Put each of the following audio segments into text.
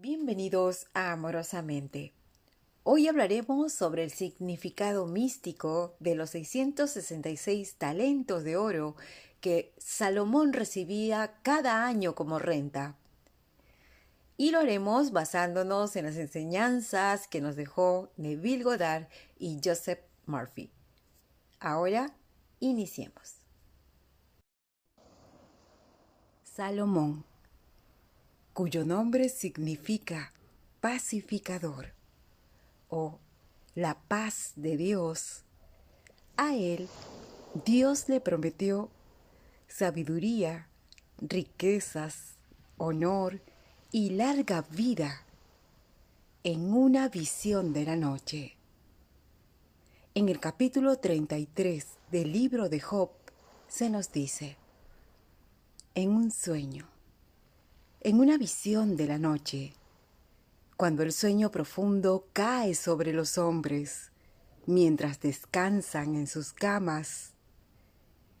Bienvenidos a Amorosamente. Hoy hablaremos sobre el significado místico de los 666 talentos de oro que Salomón recibía cada año como renta. Y lo haremos basándonos en las enseñanzas que nos dejó Neville Goddard y Joseph Murphy. Ahora, iniciemos. Salomón cuyo nombre significa pacificador o la paz de Dios, a él Dios le prometió sabiduría, riquezas, honor y larga vida en una visión de la noche. En el capítulo 33 del libro de Job se nos dice, en un sueño, en una visión de la noche, cuando el sueño profundo cae sobre los hombres mientras descansan en sus camas,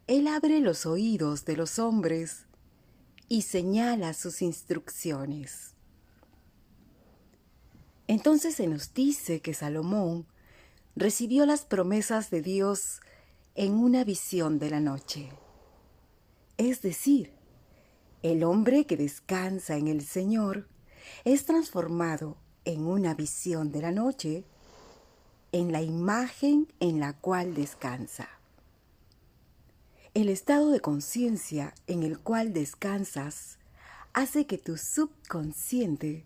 Él abre los oídos de los hombres y señala sus instrucciones. Entonces se nos dice que Salomón recibió las promesas de Dios en una visión de la noche. Es decir, el hombre que descansa en el Señor es transformado en una visión de la noche en la imagen en la cual descansa. El estado de conciencia en el cual descansas hace que tu subconsciente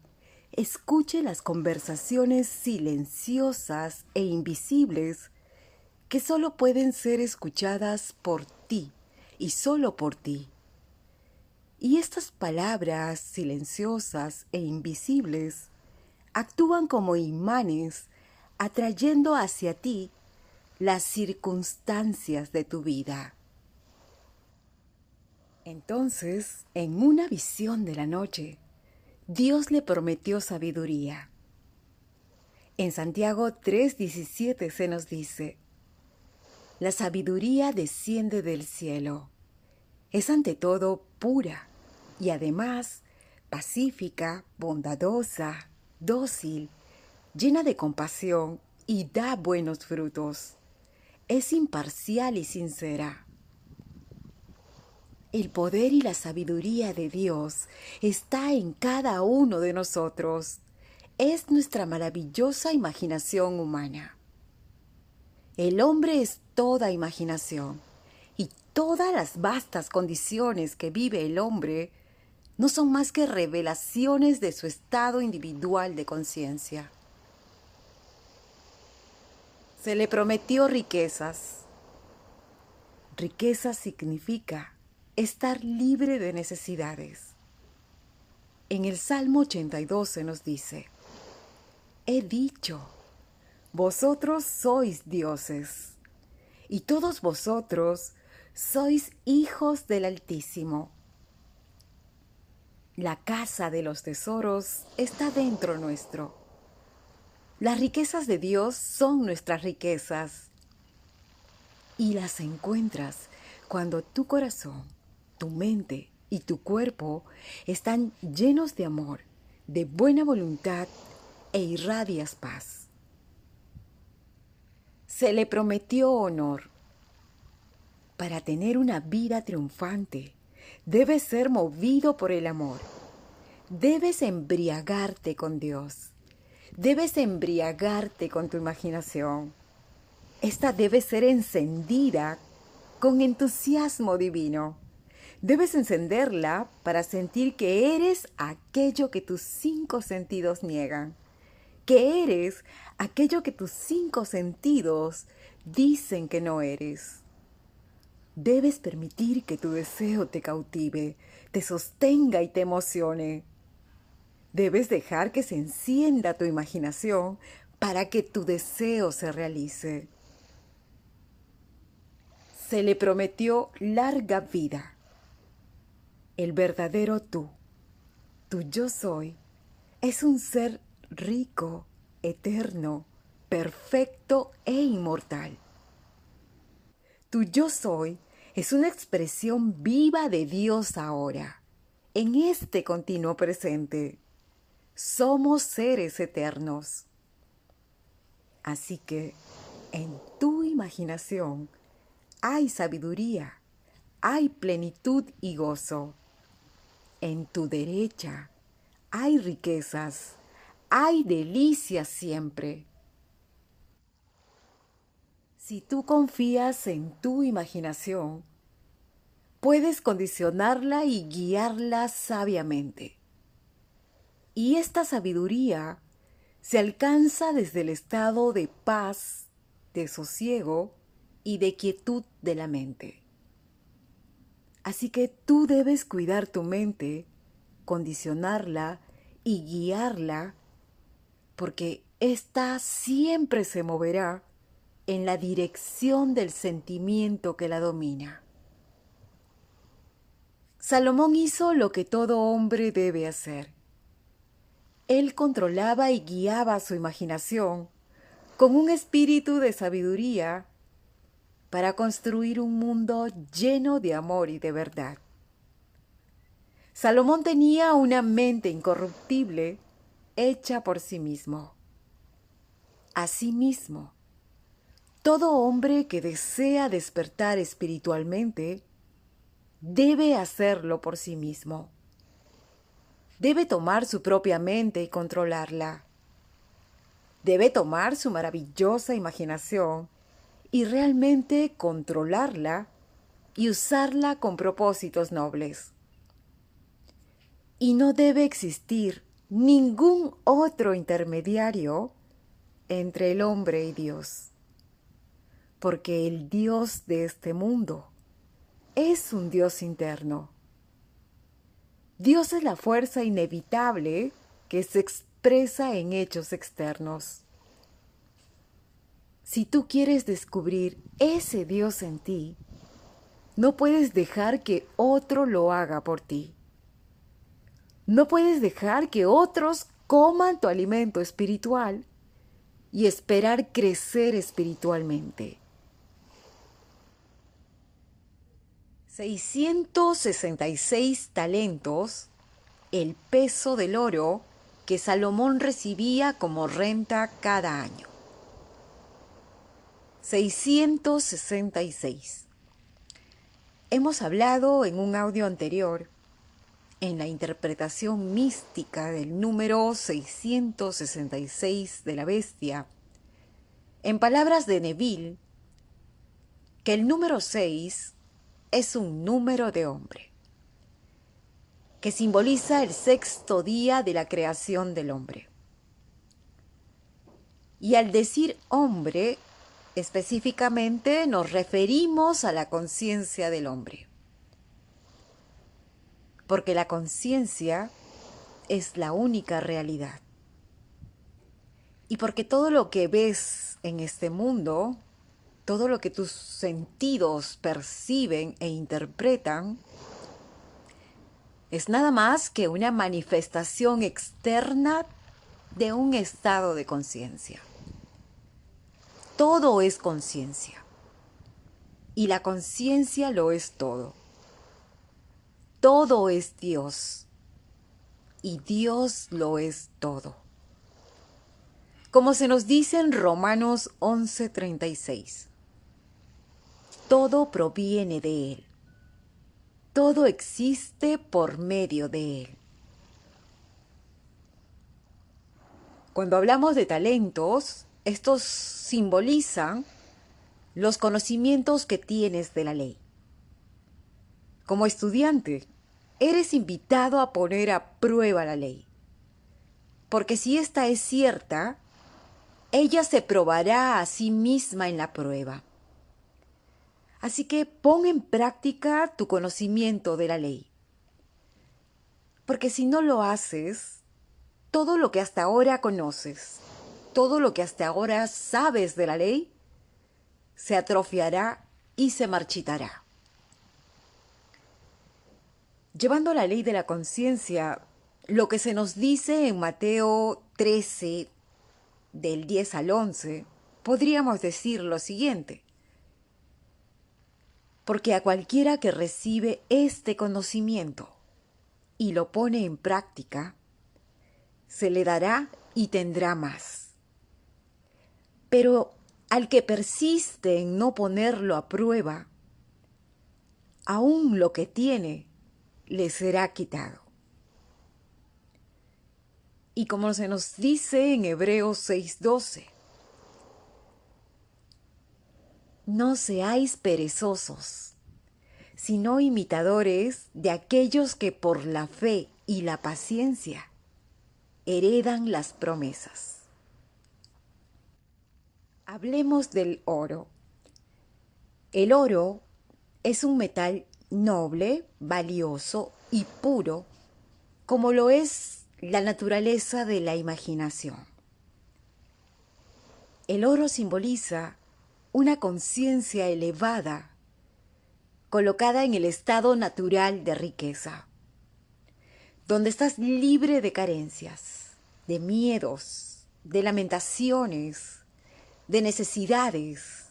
escuche las conversaciones silenciosas e invisibles que solo pueden ser escuchadas por ti y solo por ti. Y estas palabras silenciosas e invisibles actúan como imanes atrayendo hacia ti las circunstancias de tu vida. Entonces, en una visión de la noche, Dios le prometió sabiduría. En Santiago 3:17 se nos dice, La sabiduría desciende del cielo. Es ante todo pura y además pacífica, bondadosa, dócil, llena de compasión y da buenos frutos. Es imparcial y sincera. El poder y la sabiduría de Dios está en cada uno de nosotros. Es nuestra maravillosa imaginación humana. El hombre es toda imaginación Todas las vastas condiciones que vive el hombre no son más que revelaciones de su estado individual de conciencia. Se le prometió riquezas. Riqueza significa estar libre de necesidades. En el Salmo 82 se nos dice, He dicho, vosotros sois dioses, y todos vosotros sois hijos del Altísimo. La casa de los tesoros está dentro nuestro. Las riquezas de Dios son nuestras riquezas y las encuentras cuando tu corazón, tu mente y tu cuerpo están llenos de amor, de buena voluntad e irradias paz. Se le prometió honor para tener una vida triunfante, debes ser movido por el amor. Debes embriagarte con Dios. Debes embriagarte con tu imaginación. Esta debe ser encendida con entusiasmo divino. Debes encenderla para sentir que eres aquello que tus cinco sentidos niegan, que eres aquello que tus cinco sentidos dicen que no eres. Debes permitir que tu deseo te cautive, te sostenga y te emocione. Debes dejar que se encienda tu imaginación para que tu deseo se realice. Se le prometió larga vida. El verdadero tú, tu yo soy, es un ser rico, eterno, perfecto e inmortal. Tu yo soy es una expresión viva de Dios ahora, en este continuo presente. somos seres eternos. Así que en tu imaginación hay sabiduría, hay plenitud y gozo. En tu derecha hay riquezas, hay delicias siempre. Si tú confías en tu imaginación, puedes condicionarla y guiarla sabiamente. Y esta sabiduría se alcanza desde el estado de paz, de sosiego y de quietud de la mente. Así que tú debes cuidar tu mente, condicionarla y guiarla, porque ésta siempre se moverá en la dirección del sentimiento que la domina. Salomón hizo lo que todo hombre debe hacer. Él controlaba y guiaba su imaginación con un espíritu de sabiduría para construir un mundo lleno de amor y de verdad. Salomón tenía una mente incorruptible hecha por sí mismo. Asimismo, todo hombre que desea despertar espiritualmente debe hacerlo por sí mismo. Debe tomar su propia mente y controlarla. Debe tomar su maravillosa imaginación y realmente controlarla y usarla con propósitos nobles. Y no debe existir ningún otro intermediario entre el hombre y Dios, porque el Dios de este mundo es un Dios interno. Dios es la fuerza inevitable que se expresa en hechos externos. Si tú quieres descubrir ese Dios en ti, no puedes dejar que otro lo haga por ti. No puedes dejar que otros coman tu alimento espiritual y esperar crecer espiritualmente. 666 talentos, el peso del oro que Salomón recibía como renta cada año. 666. Hemos hablado en un audio anterior, en la interpretación mística del número 666 de la bestia, en palabras de Neville, que el número 6 es un número de hombre, que simboliza el sexto día de la creación del hombre. Y al decir hombre, Específicamente nos referimos a la conciencia del hombre. Porque la conciencia es la única realidad. Y porque todo lo que ves en este mundo, todo lo que tus sentidos perciben e interpretan, es nada más que una manifestación externa de un estado de conciencia todo es conciencia. Y la conciencia lo es todo. Todo es Dios. Y Dios lo es todo. Como se nos dice en Romanos 11:36. Todo proviene de Él. Todo existe por medio de Él. Cuando hablamos de talentos, estos simbolizan los conocimientos que tienes de la ley. Como estudiante, eres invitado a poner a prueba la ley. Porque si esta es cierta, ella se probará a sí misma en la prueba. Así que pon en práctica tu conocimiento de la ley. Porque si no lo haces, todo lo que hasta ahora conoces, todo lo que hasta ahora sabes de la ley se atrofiará y se marchitará. Llevando la ley de la conciencia, lo que se nos dice en Mateo 13, del 10 al 11, podríamos decir lo siguiente. Porque a cualquiera que recibe este conocimiento y lo pone en práctica, se le dará y tendrá más. Pero al que persiste en no ponerlo a prueba, aún lo que tiene le será quitado. Y como se nos dice en Hebreos 6:12, no seáis perezosos, sino imitadores de aquellos que por la fe y la paciencia heredan las promesas. Hablemos del oro. El oro es un metal noble, valioso y puro, como lo es la naturaleza de la imaginación. El oro simboliza una conciencia elevada, colocada en el estado natural de riqueza, donde estás libre de carencias, de miedos, de lamentaciones, de necesidades,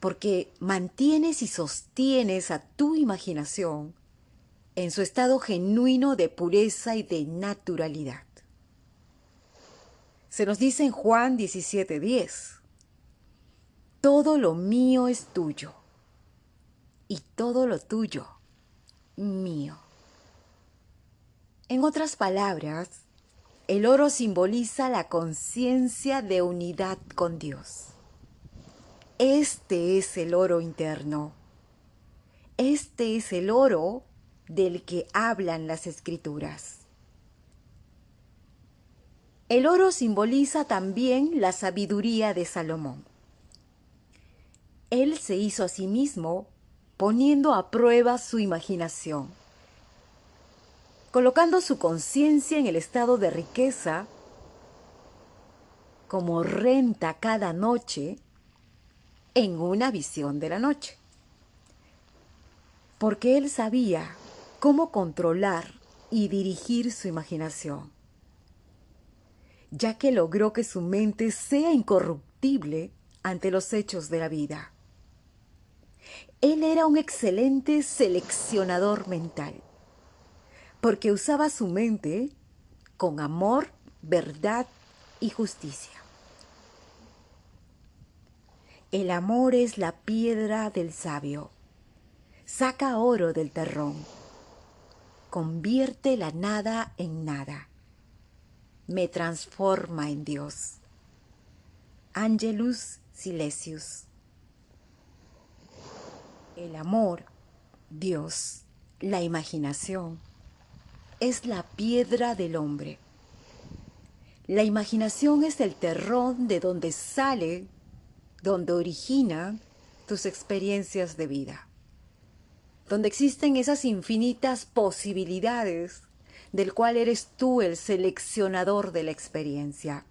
porque mantienes y sostienes a tu imaginación en su estado genuino de pureza y de naturalidad. Se nos dice en Juan 17:10, todo lo mío es tuyo y todo lo tuyo mío. En otras palabras, el oro simboliza la conciencia de unidad con Dios. Este es el oro interno. Este es el oro del que hablan las escrituras. El oro simboliza también la sabiduría de Salomón. Él se hizo a sí mismo poniendo a prueba su imaginación, colocando su conciencia en el estado de riqueza como renta cada noche en una visión de la noche. Porque él sabía cómo controlar y dirigir su imaginación, ya que logró que su mente sea incorruptible ante los hechos de la vida. Él era un excelente seleccionador mental, porque usaba su mente con amor, verdad y justicia. El amor es la piedra del sabio. Saca oro del terrón. Convierte la nada en nada. Me transforma en Dios. Angelus Silesius. El amor, Dios, la imaginación, es la piedra del hombre. La imaginación es el terrón de donde sale donde origina tus experiencias de vida, donde existen esas infinitas posibilidades del cual eres tú el seleccionador de la experiencia.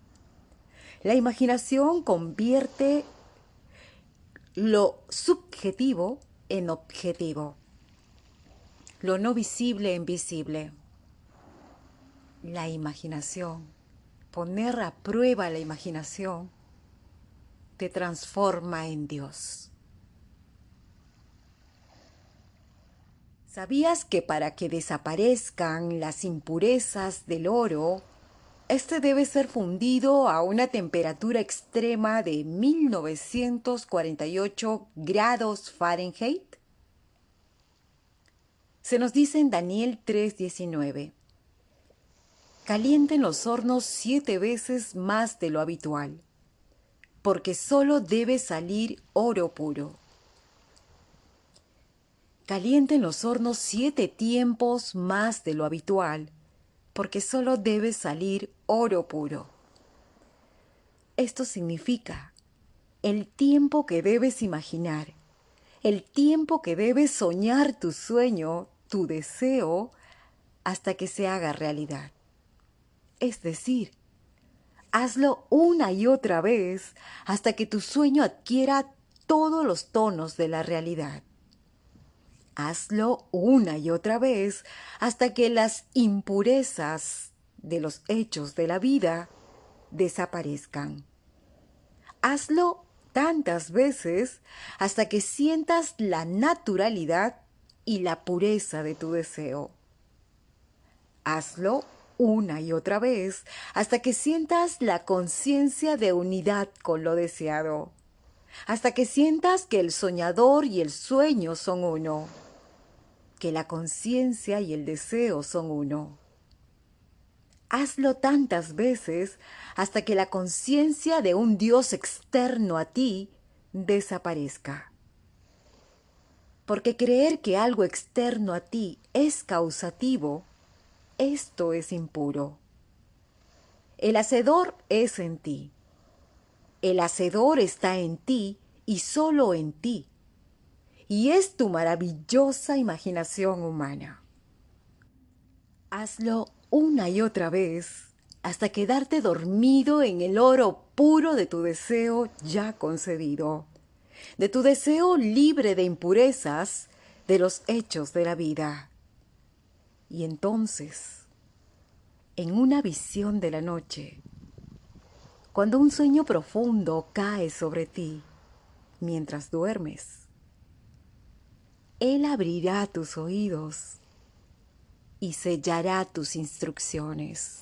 La imaginación convierte lo subjetivo en objetivo, lo no visible en visible. La imaginación, poner a prueba la imaginación, te transforma en Dios. ¿Sabías que para que desaparezcan las impurezas del oro, este debe ser fundido a una temperatura extrema de 1948 grados Fahrenheit? Se nos dice en Daniel 3:19, calienten los hornos siete veces más de lo habitual porque solo debe salir oro puro. Calienten los hornos siete tiempos más de lo habitual, porque solo debe salir oro puro. Esto significa el tiempo que debes imaginar, el tiempo que debes soñar tu sueño, tu deseo, hasta que se haga realidad. Es decir, Hazlo una y otra vez hasta que tu sueño adquiera todos los tonos de la realidad. Hazlo una y otra vez hasta que las impurezas de los hechos de la vida desaparezcan. Hazlo tantas veces hasta que sientas la naturalidad y la pureza de tu deseo. Hazlo una y otra vez hasta que sientas la conciencia de unidad con lo deseado, hasta que sientas que el soñador y el sueño son uno, que la conciencia y el deseo son uno. Hazlo tantas veces hasta que la conciencia de un Dios externo a ti desaparezca. Porque creer que algo externo a ti es causativo esto es impuro. El hacedor es en ti. El hacedor está en ti y solo en ti. Y es tu maravillosa imaginación humana. Hazlo una y otra vez hasta quedarte dormido en el oro puro de tu deseo ya concedido, de tu deseo libre de impurezas de los hechos de la vida. Y entonces, en una visión de la noche, cuando un sueño profundo cae sobre ti mientras duermes, Él abrirá tus oídos y sellará tus instrucciones.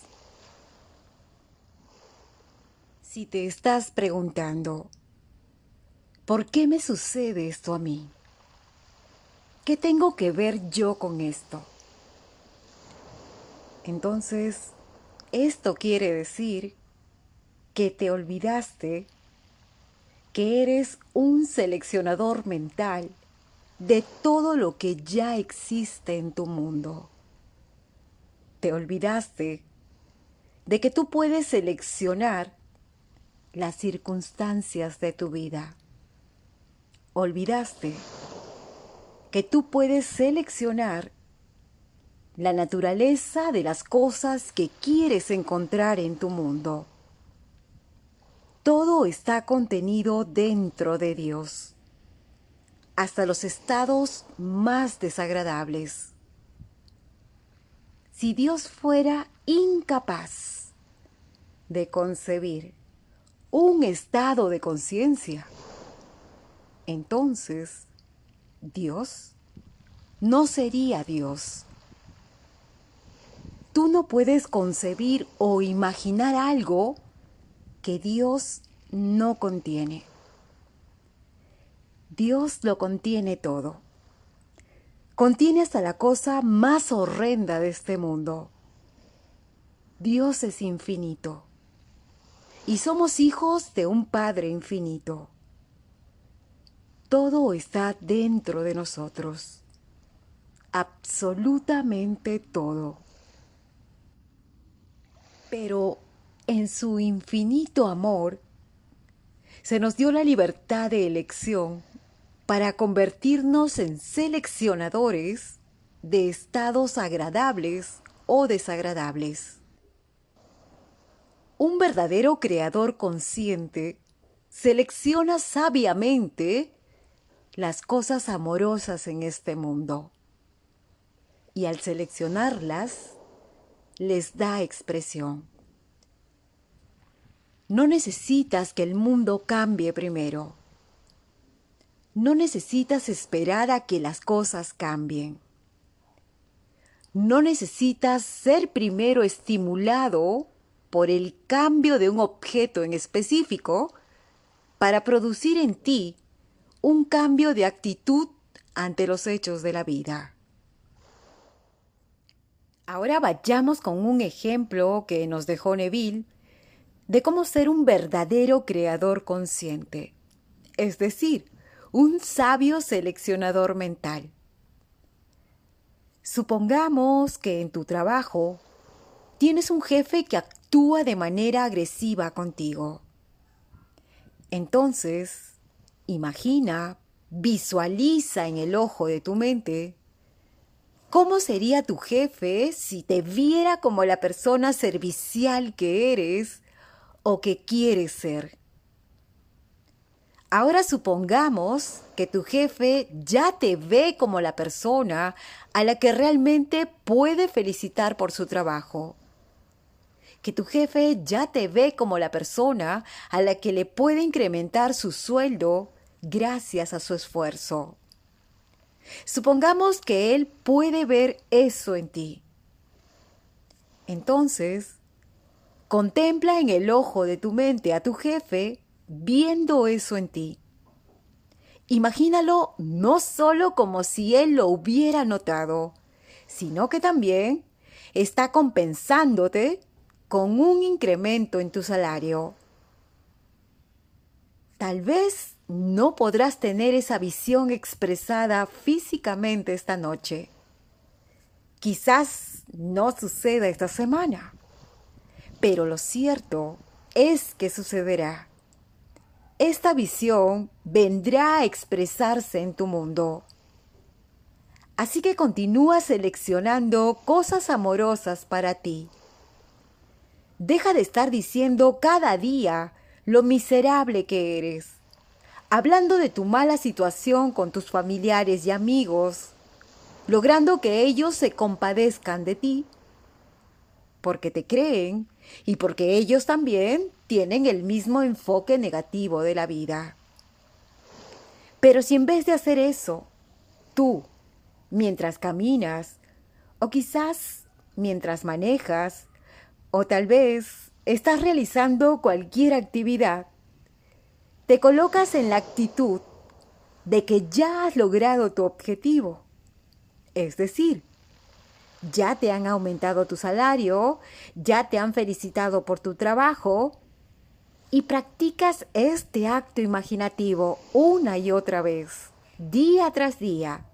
Si te estás preguntando, ¿por qué me sucede esto a mí? ¿Qué tengo que ver yo con esto? Entonces, esto quiere decir que te olvidaste que eres un seleccionador mental de todo lo que ya existe en tu mundo. Te olvidaste de que tú puedes seleccionar las circunstancias de tu vida. Olvidaste que tú puedes seleccionar la naturaleza de las cosas que quieres encontrar en tu mundo. Todo está contenido dentro de Dios, hasta los estados más desagradables. Si Dios fuera incapaz de concebir un estado de conciencia, entonces Dios no sería Dios Tú no puedes concebir o imaginar algo que Dios no contiene. Dios lo contiene todo. Contiene hasta la cosa más horrenda de este mundo. Dios es infinito. Y somos hijos de un Padre infinito. Todo está dentro de nosotros. Absolutamente todo pero en su infinito amor se nos dio la libertad de elección para convertirnos en seleccionadores de estados agradables o desagradables. Un verdadero creador consciente selecciona sabiamente las cosas amorosas en este mundo y al seleccionarlas les da expresión. No necesitas que el mundo cambie primero. No necesitas esperar a que las cosas cambien. No necesitas ser primero estimulado por el cambio de un objeto en específico para producir en ti un cambio de actitud ante los hechos de la vida. Ahora vayamos con un ejemplo que nos dejó Neville de cómo ser un verdadero creador consciente, es decir, un sabio seleccionador mental. Supongamos que en tu trabajo tienes un jefe que actúa de manera agresiva contigo. Entonces, imagina, visualiza en el ojo de tu mente ¿Cómo sería tu jefe si te viera como la persona servicial que eres o que quieres ser? Ahora supongamos que tu jefe ya te ve como la persona a la que realmente puede felicitar por su trabajo. Que tu jefe ya te ve como la persona a la que le puede incrementar su sueldo gracias a su esfuerzo. Supongamos que Él puede ver eso en ti. Entonces, contempla en el ojo de tu mente a tu jefe viendo eso en ti. Imagínalo no solo como si él lo hubiera notado, sino que también está compensándote con un incremento en tu salario. Tal vez no podrás tener esa visión expresada físicamente esta noche. Quizás no suceda esta semana, pero lo cierto es que sucederá. Esta visión vendrá a expresarse en tu mundo. Así que continúa seleccionando cosas amorosas para ti. Deja de estar diciendo cada día lo miserable que eres, hablando de tu mala situación con tus familiares y amigos, logrando que ellos se compadezcan de ti, porque te creen y porque ellos también tienen el mismo enfoque negativo de la vida. Pero si en vez de hacer eso, tú, mientras caminas, o quizás mientras manejas, o tal vez estás realizando cualquier actividad, te colocas en la actitud de que ya has logrado tu objetivo. Es decir, ya te han aumentado tu salario, ya te han felicitado por tu trabajo y practicas este acto imaginativo una y otra vez, día tras día,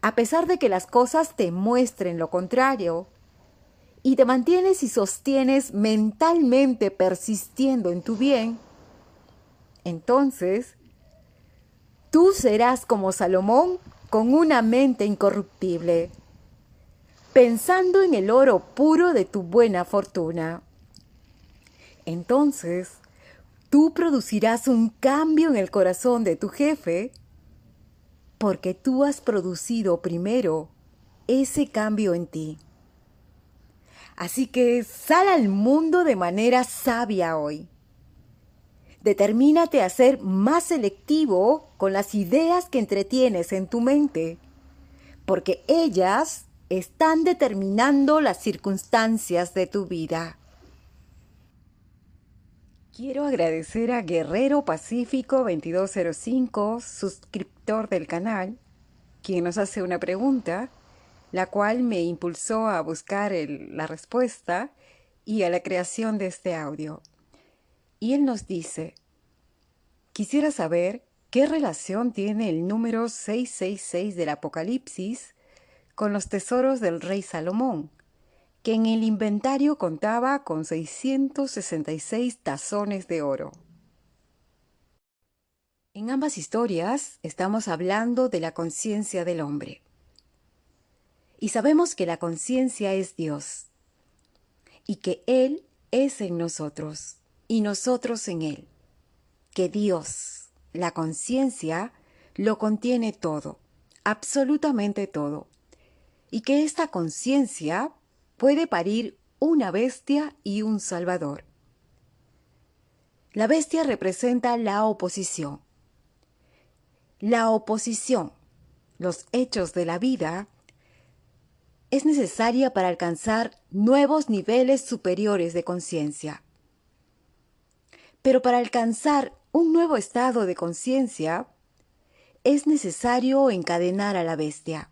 a pesar de que las cosas te muestren lo contrario, y te mantienes y sostienes mentalmente persistiendo en tu bien, entonces tú serás como Salomón con una mente incorruptible pensando en el oro puro de tu buena fortuna. Entonces, tú producirás un cambio en el corazón de tu jefe porque tú has producido primero ese cambio en ti. Así que sal al mundo de manera sabia hoy. Determínate a ser más selectivo con las ideas que entretienes en tu mente, porque ellas están determinando las circunstancias de tu vida. Quiero agradecer a Guerrero Pacífico 2205, suscriptor del canal, quien nos hace una pregunta, la cual me impulsó a buscar la respuesta y a la creación de este audio. Y él nos dice, quisiera saber qué relación tiene el número 666 del Apocalipsis con los tesoros del rey Salomón, que en el inventario contaba con 666 tazones de oro. En ambas historias estamos hablando de la conciencia del hombre. Y sabemos que la conciencia es Dios, y que Él es en nosotros, y nosotros en Él, que Dios, la conciencia, lo contiene todo, absolutamente todo y que esta conciencia puede parir una bestia y un salvador. La bestia representa la oposición. La oposición, los hechos de la vida, es necesaria para alcanzar nuevos niveles superiores de conciencia. Pero para alcanzar un nuevo estado de conciencia, es necesario encadenar a la bestia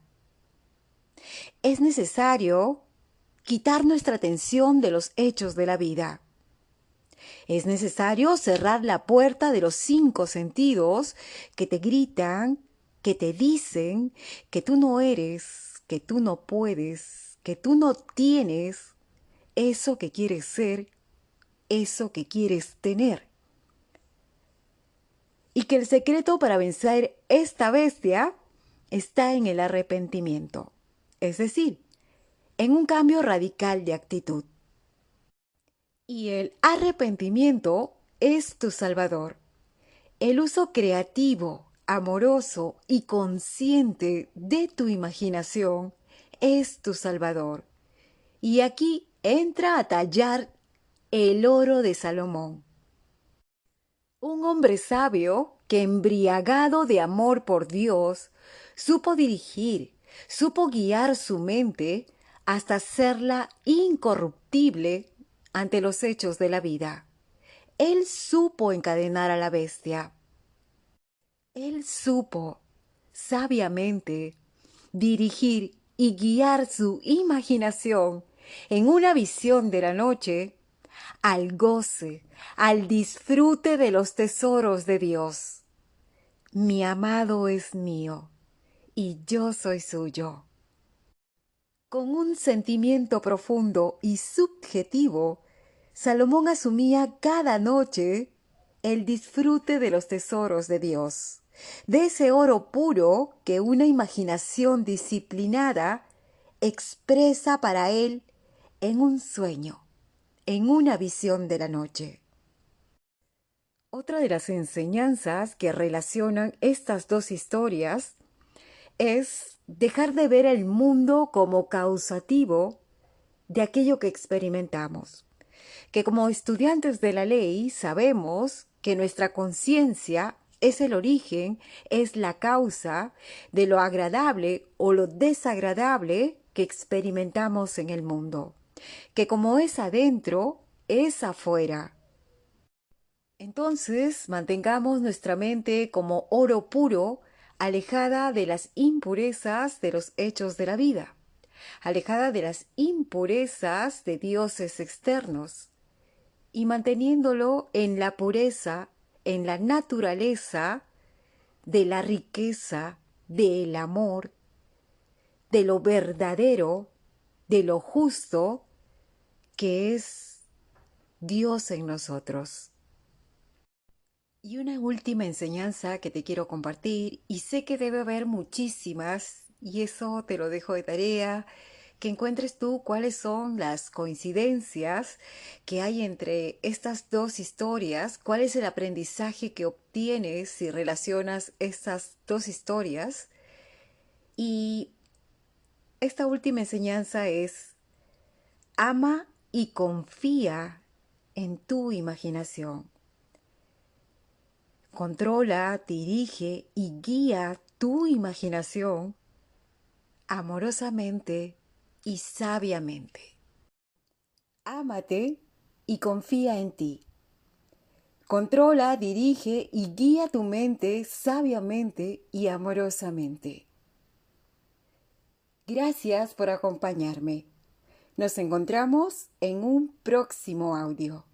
es necesario quitar nuestra atención de los hechos de la vida. Es necesario cerrar la puerta de los cinco sentidos que te gritan, que te dicen que tú no eres, que tú no puedes, que tú no tienes eso que quieres ser, eso que quieres tener. Y que el secreto para vencer esta bestia está en el arrepentimiento es decir, en un cambio radical de actitud. Y el arrepentimiento es tu salvador. El uso creativo, amoroso y consciente de tu imaginación es tu salvador. Y aquí entra a tallar el oro de Salomón. Un hombre sabio que embriagado de amor por Dios supo dirigir supo guiar su mente hasta hacerla incorruptible ante los hechos de la vida. Él supo encadenar a la bestia. Él supo sabiamente dirigir y guiar su imaginación en una visión de la noche al goce, al disfrute de los tesoros de Dios. Mi amado es mío y yo soy suyo. Con un sentimiento profundo y subjetivo, Salomón asumía cada noche el disfrute de los tesoros de Dios, de ese oro puro que una imaginación disciplinada expresa para él en un sueño, en una visión de la noche. Otra de las enseñanzas que relacionan estas dos historias es dejar de ver el mundo como causativo de aquello que experimentamos. Que como estudiantes de la ley sabemos que nuestra conciencia es el origen, es la causa de lo agradable o lo desagradable que experimentamos en el mundo. Que como es adentro, es afuera. Entonces mantengamos nuestra mente como oro puro, alejada de las impurezas de los hechos de la vida, alejada de las impurezas de dioses externos, y manteniéndolo en la pureza, en la naturaleza de la riqueza, del amor, de lo verdadero, de lo justo, que es Dios en nosotros. Y una última enseñanza que te quiero compartir, y sé que debe haber muchísimas, y eso te lo dejo de tarea, que encuentres tú cuáles son las coincidencias que hay entre estas dos historias, cuál es el aprendizaje que obtienes si relacionas estas dos historias. Y esta última enseñanza es, ama y confía en tu imaginación. Controla, dirige y guía tu imaginación amorosamente y sabiamente. Ámate y confía en ti. Controla, dirige y guía tu mente sabiamente y amorosamente. Gracias por acompañarme. Nos encontramos en un próximo audio.